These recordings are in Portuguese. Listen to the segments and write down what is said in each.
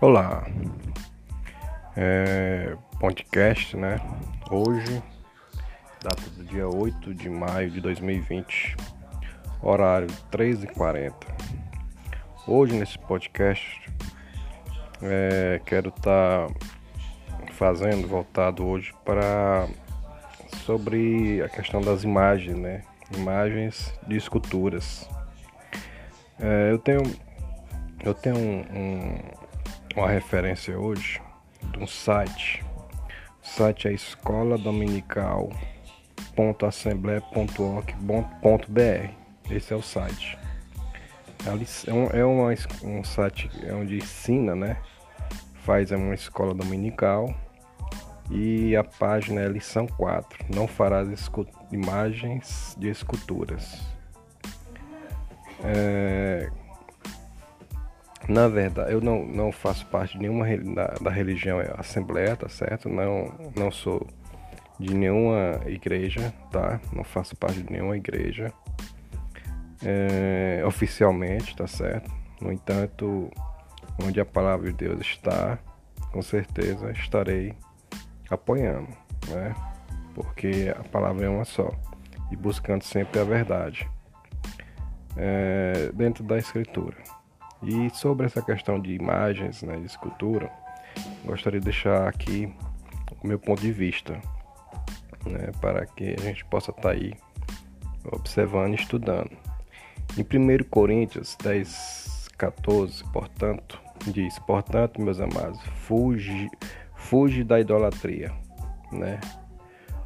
Olá, é, podcast, né? Hoje, data do dia 8 de maio de 2020, horário 13h40. Hoje, nesse podcast, é, quero estar tá fazendo, voltado hoje para sobre a questão das imagens, né? Imagens de esculturas. É, eu tenho, eu tenho um, um uma referência hoje de um site. O site é escola dominical.assembleia.org.br. Esse é o site. É um, é uma, um site onde ensina, né? Faz uma escola dominical e a página é lição 4. Não farás imagens de esculturas. É, na verdade, eu não, não faço parte de nenhuma da, da religião é Assembleia, tá certo? Não, não sou de nenhuma igreja, tá? Não faço parte de nenhuma igreja é, oficialmente, tá certo? No entanto, onde a palavra de Deus está, com certeza estarei apoiando, né? Porque a palavra é uma só e buscando sempre a verdade é, dentro da Escritura. E sobre essa questão de imagens, né, de escultura, gostaria de deixar aqui o meu ponto de vista, né, para que a gente possa estar tá aí observando e estudando. Em 1 Coríntios 10, 14, portanto, diz: Portanto, meus amados, fuge, fuge da idolatria, né?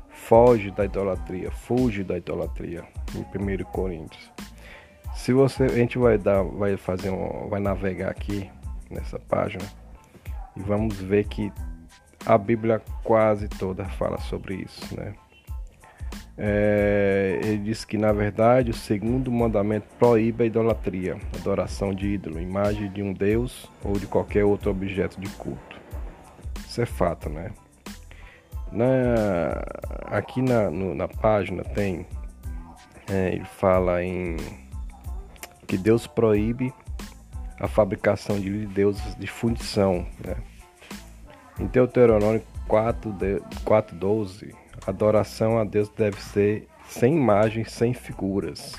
Foge da idolatria, fuge da idolatria. Em 1 Coríntios se você, a gente vai dar, vai fazer um, vai navegar aqui nessa página e vamos ver que a Bíblia quase toda fala sobre isso, né? É, ele diz que na verdade o segundo mandamento proíbe a idolatria, adoração de ídolo, imagem de um deus ou de qualquer outro objeto de culto. Isso é fato, né? Na, aqui na, no, na página tem, é, ele fala em que Deus proíbe a fabricação de deuses de fundição. Né? Em Deuteronômio 4,12, a adoração a Deus deve ser sem imagens, sem figuras.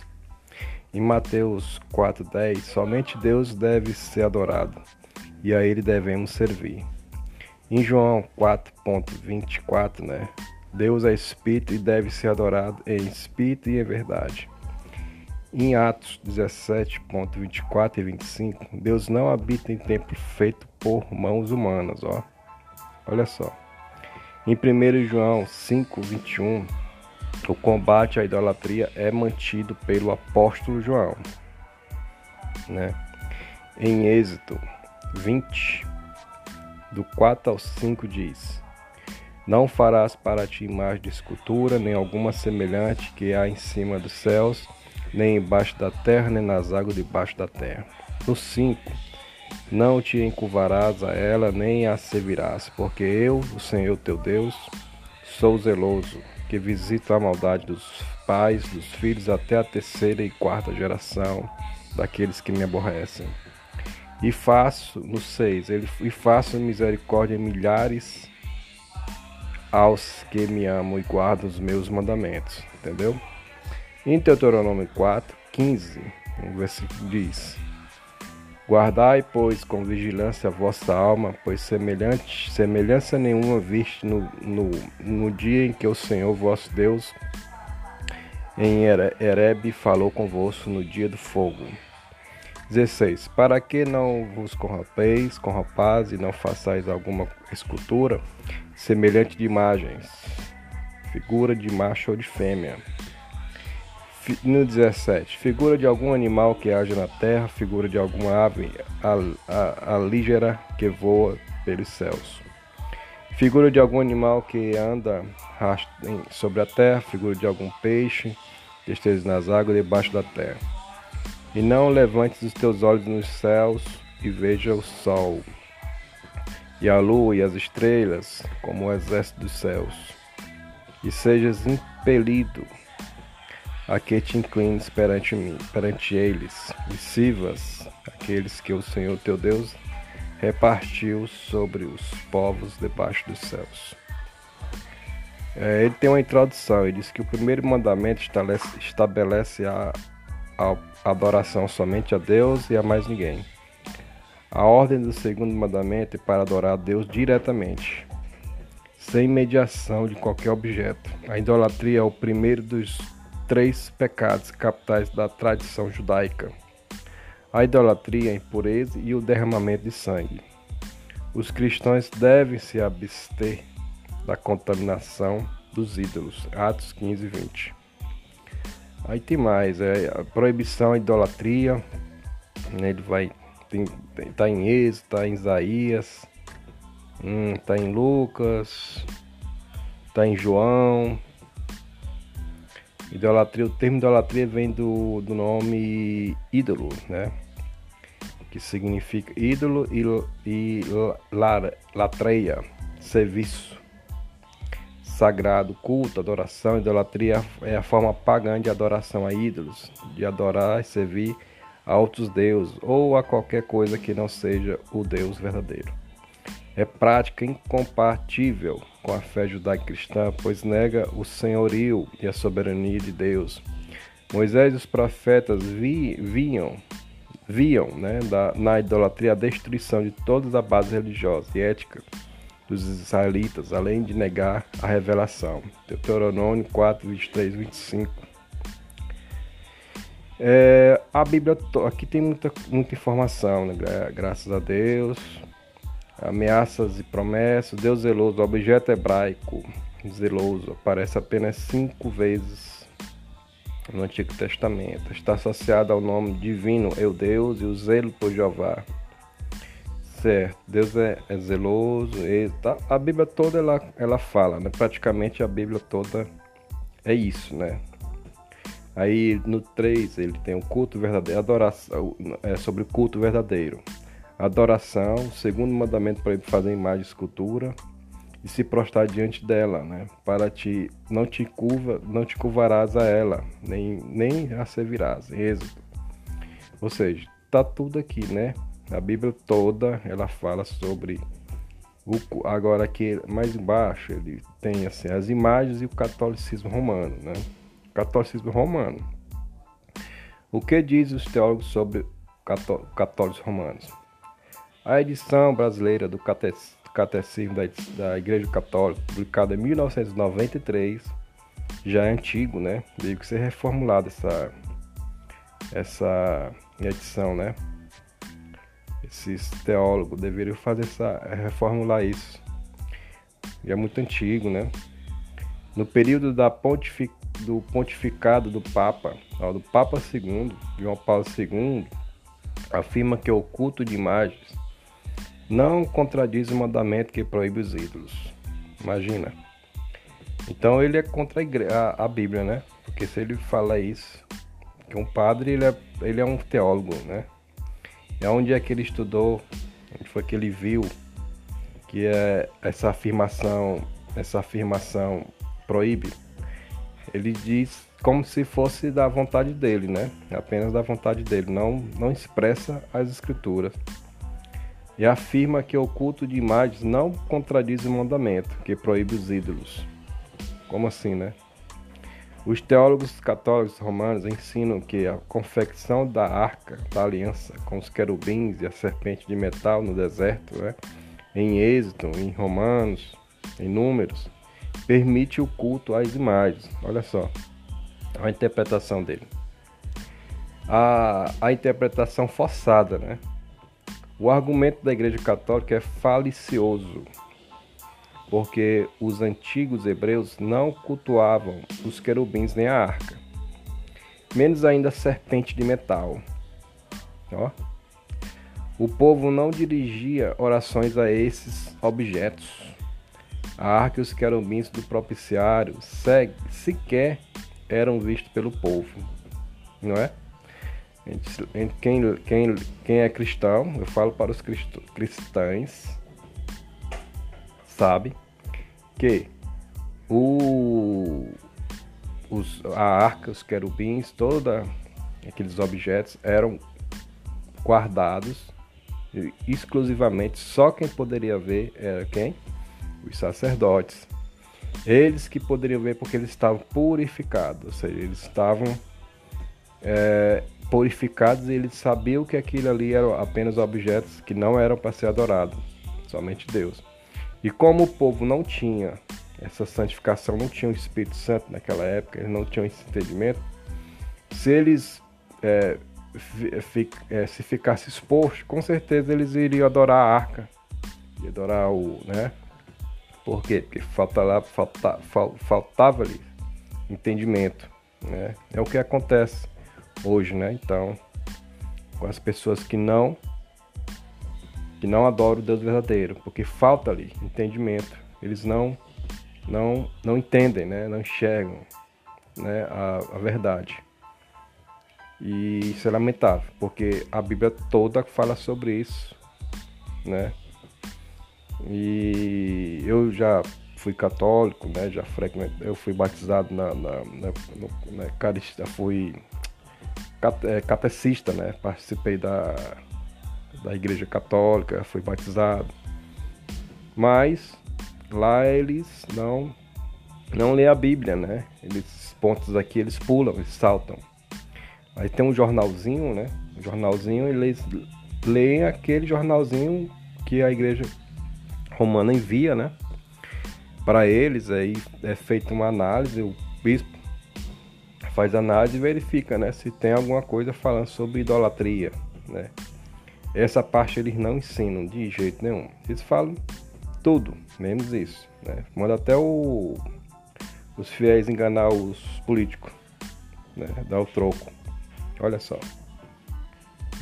Em Mateus 4,10, somente Deus deve ser adorado e a Ele devemos servir. Em João 4,24, né? Deus é Espírito e deve ser adorado em Espírito e em verdade. Em Atos 17.24 e 25, Deus não habita em templo feito por mãos humanas, ó. Olha só. Em 1 João 5:21, o combate à idolatria é mantido pelo apóstolo João, né? Em Êxodo 20 do 4 ao 5 diz: Não farás para ti imagem de escultura, nem alguma semelhante que há em cima dos céus, nem embaixo da terra, nem nas águas debaixo da terra. No 5. Não te encurvarás a ela, nem a servirás, porque eu, o Senhor teu Deus, sou zeloso, que visito a maldade dos pais, dos filhos, até a terceira e quarta geração daqueles que me aborrecem. E faço, no 6, e faço misericórdia em milhares aos que me amam e guardam os meus mandamentos. Entendeu? Em Deuteronômio 4, 15, o versículo diz: Guardai, pois, com vigilância a vossa alma, pois semelhante, semelhança nenhuma viste no, no, no dia em que o Senhor vosso Deus em Erebe falou convosco no dia do fogo. 16. Para que não vos corrompeis com rapaz e não façais alguma escultura semelhante de imagens, figura de macho ou de fêmea no 17, figura de algum animal que age na terra, figura de alguma ave alígera que voa pelos céus. Figura de algum animal que anda sobre a terra, figura de algum peixe que esteja nas águas debaixo da terra. E não levantes os teus olhos nos céus e veja o sol, e a lua e as estrelas, como o exército dos céus, e sejas impelido a que te inclines perante mim, perante eles, e sirvas aqueles que o Senhor teu Deus repartiu sobre os povos debaixo dos céus. É, ele tem uma introdução, ele diz que o primeiro mandamento estabelece, estabelece a, a adoração somente a Deus e a mais ninguém. A ordem do segundo mandamento é para adorar a Deus diretamente, sem mediação de qualquer objeto. A idolatria é o primeiro dos três pecados capitais da tradição judaica: a idolatria, a impureza e o derramamento de sangue. Os cristãos devem se abster da contaminação dos ídolos. Atos 15 e 20. Aí tem mais, é a proibição à idolatria, né, ele vai tá em Êxodo, tá em Isaías, hum, tá em Lucas, tá em João. Idolatria, o termo idolatria vem do, do nome ídolo, né? Que significa ídolo e, e latreia, serviço sagrado, culto, adoração, idolatria é a forma pagã de adoração a ídolos, de adorar e servir a outros deuses ou a qualquer coisa que não seja o Deus verdadeiro. É prática incompatível com a fé judaico-cristã, pois nega o senhorio e a soberania de Deus. Moisés e os profetas vi, viam, viam né, da, na idolatria a destruição de toda a base religiosa e ética dos israelitas, além de negar a revelação. Deuteronômio 4, 23, 25. É, a Bíblia aqui tem muita, muita informação, né? graças a Deus. Ameaças e promessas. Deus zeloso, objeto hebraico zeloso aparece apenas cinco vezes no Antigo Testamento. Está associado ao nome divino, eu Deus, e o zelo por Jeová. Certo, Deus é, é zeloso. E, tá, a Bíblia toda ela, ela fala, né? Praticamente a Bíblia toda é isso, né? Aí no 3 ele tem o culto verdadeiro, adoração, é sobre o culto verdadeiro. Adoração, segundo mandamento para ele fazer imagem e escultura e se prostrar diante dela, né? Para te não te curva, não te curvarás a ela, nem nem a servirás. Êxodo. Ou seja, tá tudo aqui, né? A Bíblia toda ela fala sobre o agora aqui mais embaixo ele tem assim as imagens e o catolicismo romano, né? Catolicismo romano. O que diz os teólogos sobre católicos romanos? A edição brasileira do Catecismo da Igreja Católica, publicada em 1993, já é antigo, né? Veio que ser reformulada essa essa edição, né? esses teólogos deveriam fazer essa reformular isso. E é muito antigo, né? No período da pontific, do pontificado do Papa, ó, do Papa II, João Paulo II, afirma que o culto de imagens não contradiz o mandamento que proíbe os ídolos. Imagina. Então ele é contra a, a, a Bíblia, né? Porque se ele fala isso, que um padre ele é, ele é um teólogo, né? É onde é que ele estudou, onde foi que ele viu que é essa afirmação, essa afirmação proíbe. Ele diz como se fosse da vontade dele, né? Apenas da vontade dele, não não expressa as escrituras. E afirma que o culto de imagens não contradiz o mandamento que proíbe os ídolos. Como assim, né? Os teólogos católicos romanos ensinam que a confecção da arca da aliança com os querubins e a serpente de metal no deserto, né, em Êxodo, em Romanos, em Números, permite o culto às imagens. Olha só a interpretação dele. A, a interpretação forçada, né? O argumento da Igreja Católica é falicioso porque os antigos hebreus não cultuavam os querubins nem a arca, menos ainda a serpente de metal. Ó. O povo não dirigia orações a esses objetos. A arca e os querubins do propiciário sequer eram vistos pelo povo, não é? Quem, quem, quem é cristão, eu falo para os cristãos, sabe que o, os, a arca, os querubins, todos aqueles objetos eram guardados exclusivamente só quem poderia ver era quem? Os sacerdotes. Eles que poderiam ver porque eles estavam purificados, ou seja, eles estavam é, purificados e eles sabiam que aquilo ali eram apenas objetos que não eram para ser adorados, somente Deus. E como o povo não tinha essa santificação, não tinha o Espírito Santo naquela época, eles não tinham esse entendimento, se eles é, é, se ficasse exposto, com certeza eles iriam adorar a arca, adorar o, né? Por quê? Porque falta lá, falta, fal, faltava ali entendimento, né? É o que acontece hoje, né? Então, com as pessoas que não que não adoram o Deus verdadeiro, porque falta ali entendimento. Eles não não não entendem, né? Não enxergam, né? a, a verdade. E isso é lamentável, porque a Bíblia toda fala sobre isso, né? E eu já fui católico, né? Já frequentei, eu fui batizado na, na, na, na, na fui catecista, né? Participei da, da igreja católica, fui batizado. Mas lá eles não não lê a Bíblia, né? Eles pontos aqui eles pulam, eles saltam. Aí tem um jornalzinho, né? Um jornalzinho, eles leem aquele jornalzinho que a igreja romana envia, né? Para eles, aí é feita uma análise, o bispo faz análise e verifica, né? Se tem alguma coisa falando sobre idolatria, né? Essa parte eles não ensinam de jeito nenhum. Eles falam tudo, menos isso, né? Manda até o, os fiéis enganar os políticos, né? Dar o troco. Olha só.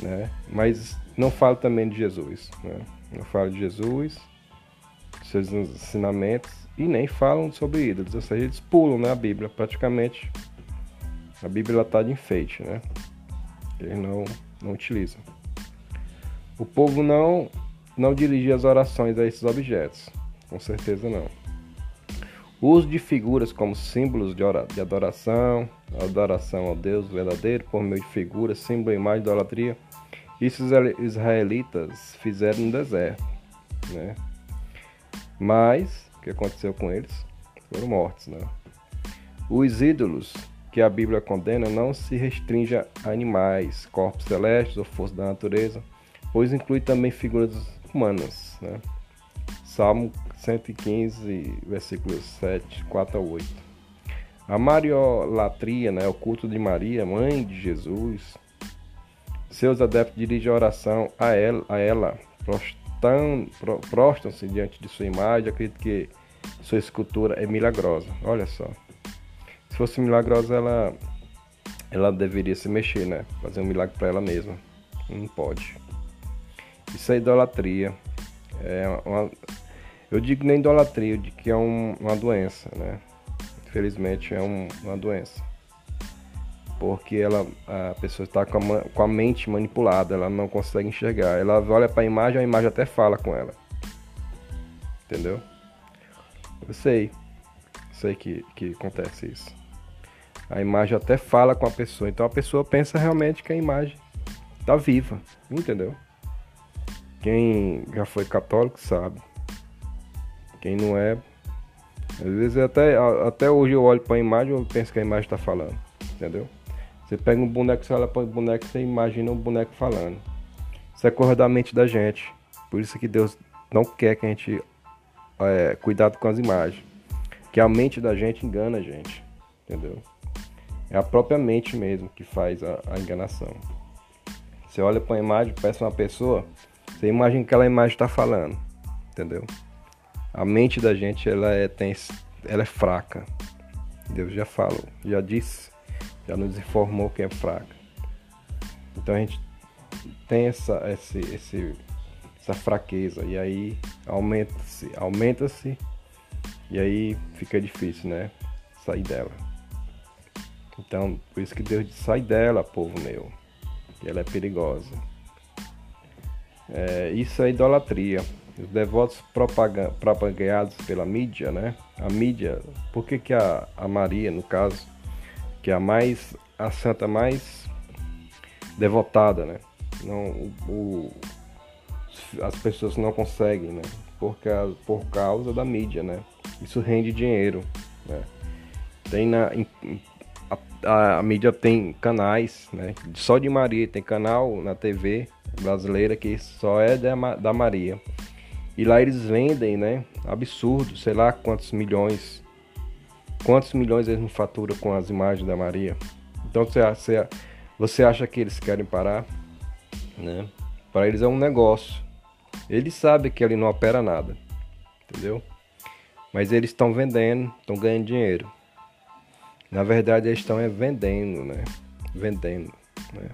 Né? Mas não falo também de Jesus. Né? Não falo de Jesus, seus ensinamentos, e nem falam sobre ídolos. Ou seja, eles pulam né, a Bíblia praticamente. A Bíblia está de enfeite, né? Eles não, não utilizam. O povo não, não dirigia as orações a esses objetos. Com certeza não. O uso de figuras como símbolos de, de adoração, adoração ao Deus verdadeiro por meio de figuras, símbolo imagem de idolatria. Isso os israelitas fizeram no deserto. Né? Mas, o que aconteceu com eles? Foram mortos. Né? Os ídolos que a Bíblia condena não se restringe a animais, corpos celestes ou forças da natureza, pois inclui também figuras humanas. Né? Salmo 115, versículos 7, 4 a 8. A mariolatria, né, o culto de Maria, mãe de Jesus, seus adeptos dirigem a oração a ela, a ela prostam-se diante de sua imagem, acredito que sua escultura é milagrosa. Olha só. Se fosse milagrosa, ela, ela deveria se mexer, né? Fazer um milagre para ela mesma. Não pode. Isso é idolatria. É uma, eu digo nem idolatria, digo que é um, uma doença, né? Infelizmente é um, uma doença. Porque ela, a pessoa está com, com, a mente manipulada, ela não consegue enxergar. Ela olha para a imagem, a imagem até fala com ela. Entendeu? Eu sei. Sei que, que acontece isso. A imagem até fala com a pessoa. Então a pessoa pensa realmente que a imagem está viva. Entendeu? Quem já foi católico sabe. Quem não é. Às vezes até, até hoje eu olho para a imagem e penso que a imagem está falando. Entendeu? Você pega um boneco, você olha para o boneco você imagina um boneco falando. Isso é coisa da mente da gente. Por isso que Deus não quer que a gente é, cuidado com as imagens. Que a mente da gente engana a gente. Entendeu? É a própria mente mesmo que faz a, a enganação. Você olha para a imagem, peça uma pessoa, você imagina que aquela imagem está falando. Entendeu? a mente da gente ela é, tem, ela é fraca. Deus já falou, já disse, já nos informou que é fraca. Então a gente tem essa, esse, esse, essa fraqueza e aí aumenta-se, aumenta-se e aí fica difícil, né? Sair dela. Então, por isso que Deus sai dela, povo meu. Ela é perigosa. É, isso é idolatria os devotos propagados pela mídia, né? A mídia, por que, que a, a Maria, no caso, que é a mais a santa mais devotada, né? Não, o, o as pessoas não conseguem, né? Por causa, por causa da mídia, né? Isso rende dinheiro, né? Tem na a, a, a, mídia tem canais, né? Só de Maria tem canal na TV brasileira que só é da, da Maria. E lá eles vendem, né? Absurdo, sei lá quantos milhões. Quantos milhões eles não faturam com as imagens da Maria? Então você, você, acha que eles querem parar? Né? Para eles é um negócio. Eles sabem que ali não opera nada. Entendeu? Mas eles estão vendendo, estão ganhando dinheiro. Na verdade, eles estão é vendendo, né? Vendendo, né?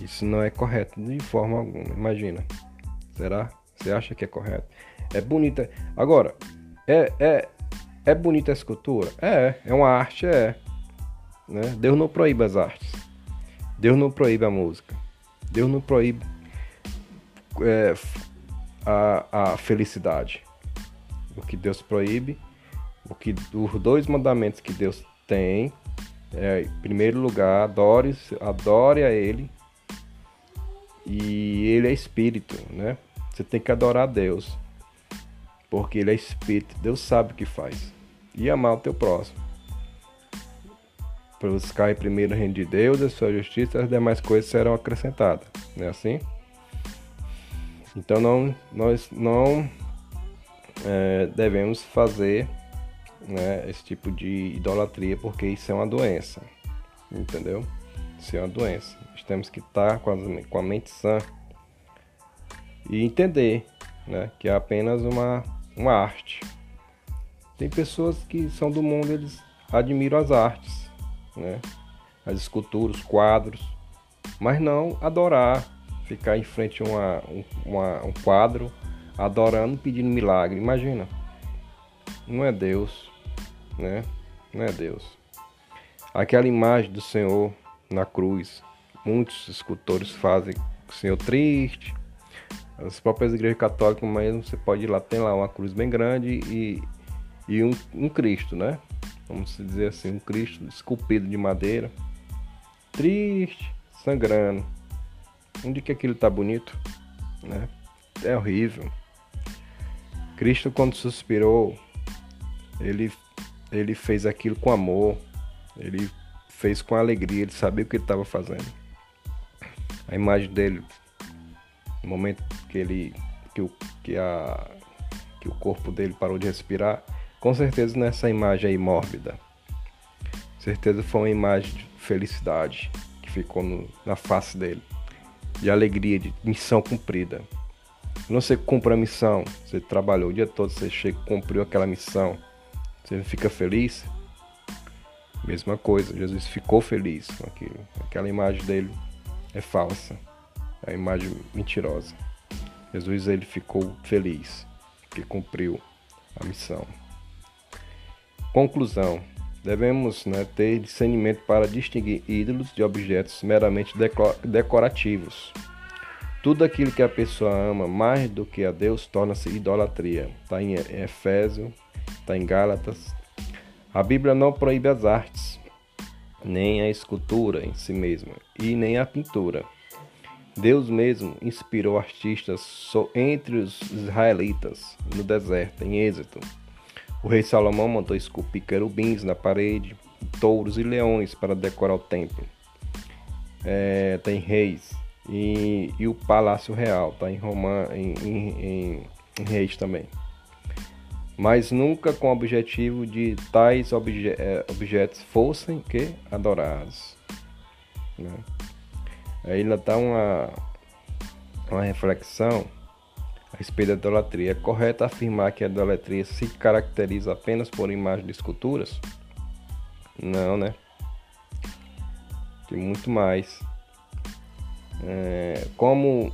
Isso não é correto de forma alguma. Imagina. Será? Você acha que é correto? É bonita. Agora, é, é, é bonita a escultura? É, é uma arte, é. Né? Deus não proíbe as artes. Deus não proíbe a música. Deus não proíbe é, a, a felicidade. O que Deus proíbe, o que os dois mandamentos que Deus tem é, em primeiro lugar, adore, adore a Ele. E Ele é Espírito, né? Você tem que adorar a Deus. Porque Ele é Espírito. Deus sabe o que faz. E amar o teu próximo. Para buscar em primeiro o reino de Deus, a sua justiça, as demais coisas serão acrescentadas. Não é assim? Então não, nós não é, devemos fazer né, esse tipo de idolatria porque isso é uma doença. Entendeu? Isso é uma doença. Nós temos que estar com a, com a mente sã e entender né, que é apenas uma, uma arte. Tem pessoas que são do mundo, eles admiram as artes, né, as esculturas, os quadros, mas não adorar, ficar em frente a uma, uma, um quadro, adorando, pedindo milagre. Imagina, não é Deus, né? Não é Deus. Aquela imagem do Senhor na cruz, muitos escultores fazem o Senhor triste, as próprias igrejas católicas mesmo, você pode ir lá, tem lá uma cruz bem grande e, e um, um Cristo, né? Vamos dizer assim, um Cristo esculpido de madeira. Triste, sangrando. Onde que aquilo tá bonito? Né? É horrível. Cristo quando suspirou, ele, ele fez aquilo com amor. Ele fez com alegria, ele sabia o que ele estava fazendo. A imagem dele no momento que ele que o, que a, que o corpo dele parou de respirar, com certeza nessa imagem aí mórbida. Certeza foi uma imagem de felicidade que ficou no, na face dele, de alegria, de missão cumprida. Quando você cumpre a missão, você trabalhou o dia todo, você chega, cumpriu aquela missão, você fica feliz. Mesma coisa, Jesus ficou feliz com aquilo. Aquela imagem dele é falsa a imagem mentirosa. Jesus ele ficou feliz que cumpriu a missão. Conclusão: devemos né, ter discernimento para distinguir ídolos de objetos meramente decorativos. Tudo aquilo que a pessoa ama mais do que a Deus torna-se idolatria. Está em Efésio, está em Gálatas. A Bíblia não proíbe as artes, nem a escultura em si mesma, e nem a pintura. Deus mesmo inspirou artistas entre os israelitas no deserto, em Êxodo. O rei Salomão mandou esculpir querubins na parede, touros e leões para decorar o templo. É, tem reis e, e, o palácio real, tá em Roma, em, em, em reis também. Mas nunca com o objetivo de tais obje, é, objetos fossem que adorados. Né? Aí ainda dá uma, uma reflexão a respeito da idolatria. É correto afirmar que a idolatria se caracteriza apenas por imagens de esculturas? Não, né? Tem muito mais. É, como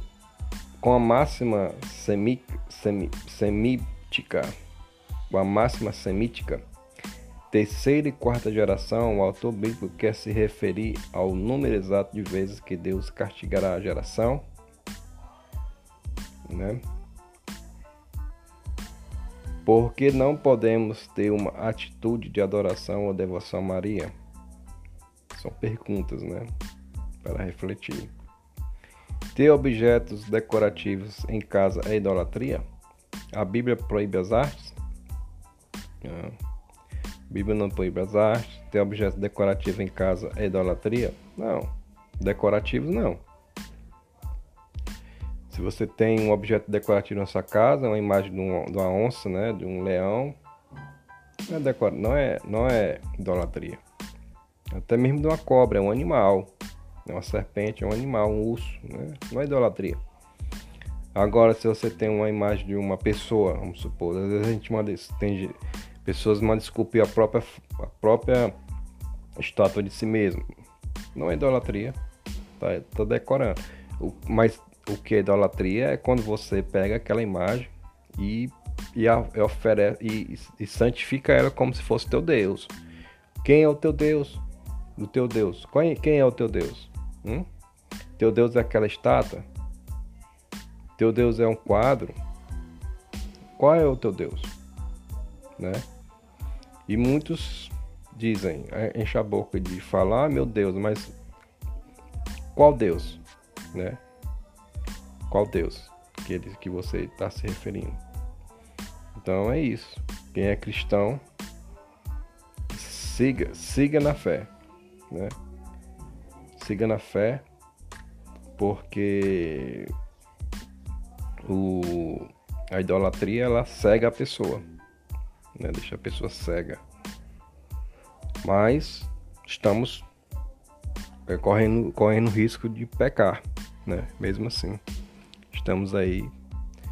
com a máxima semi, semi, semítica, a máxima semítica, terceira e quarta geração, o autor bíblico quer se referir ao número exato de vezes que Deus castigará a geração, né? Porque não podemos ter uma atitude de adoração ou devoção a Maria? São perguntas, né? Para refletir. Ter objetos decorativos em casa é idolatria? A Bíblia proíbe as artes? Não. A Bíblia não proíbe as artes. Ter objetos decorativos em casa é idolatria? Não. Decorativos não. Se você tem um objeto decorativo na sua casa, uma imagem de, de uma onça, né, de um leão, não é, decora, não é, não é idolatria. Até mesmo de uma cobra, é um animal. É uma serpente, é um animal, um urso, né? não é idolatria. Agora, se você tem uma imagem de uma pessoa, vamos supor, às vezes a gente manda, tem pessoas mandam esculpir a própria, a própria estátua de si mesmo. Não é idolatria, tá, tá decorando. O, mas o que é idolatria é quando você pega aquela imagem e, e, a, e oferece e, e santifica ela como se fosse teu Deus. Quem é o teu Deus? O teu Deus. Quem é o teu Deus? Hum? Teu Deus é aquela estátua? Teu Deus é um quadro? Qual é o teu Deus? Né? E muitos dizem, é, enche a boca de falar, ah, meu Deus, mas qual Deus? Né? Qual Deus que, ele, que você está se referindo? Então é isso. Quem é cristão, siga, siga na fé, né? siga na fé, porque o, a idolatria ela cega a pessoa, né? deixa a pessoa cega. Mas estamos é, correndo, correndo risco de pecar, né? mesmo assim. Estamos aí,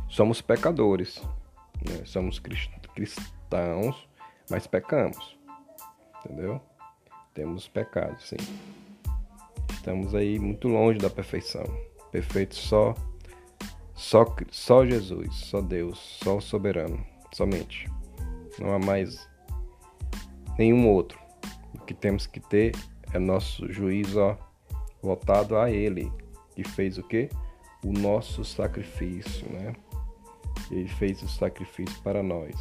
somos pecadores, né? somos cristãos, mas pecamos, entendeu? Temos pecados, sim. Estamos aí muito longe da perfeição. Perfeito só só só Jesus, só Deus, só o soberano, somente. Não há mais nenhum outro. O que temos que ter é nosso juízo ó, voltado a ele, que fez o que? O nosso sacrifício, né? Ele fez o sacrifício para nós.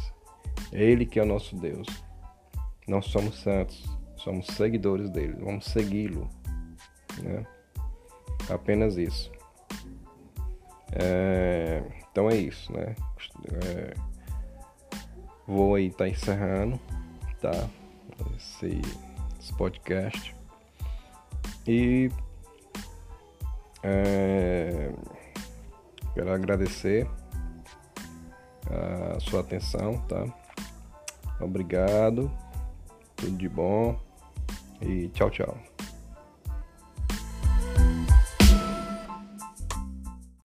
É ele que é o nosso Deus. Nós somos santos, somos seguidores dele, vamos segui-lo né? Apenas isso. É, então é isso, né? É, vou aí estar tá encerrando, tá? Esse, esse podcast. E é, quero agradecer a sua atenção, tá? Obrigado, tudo de bom e tchau, tchau.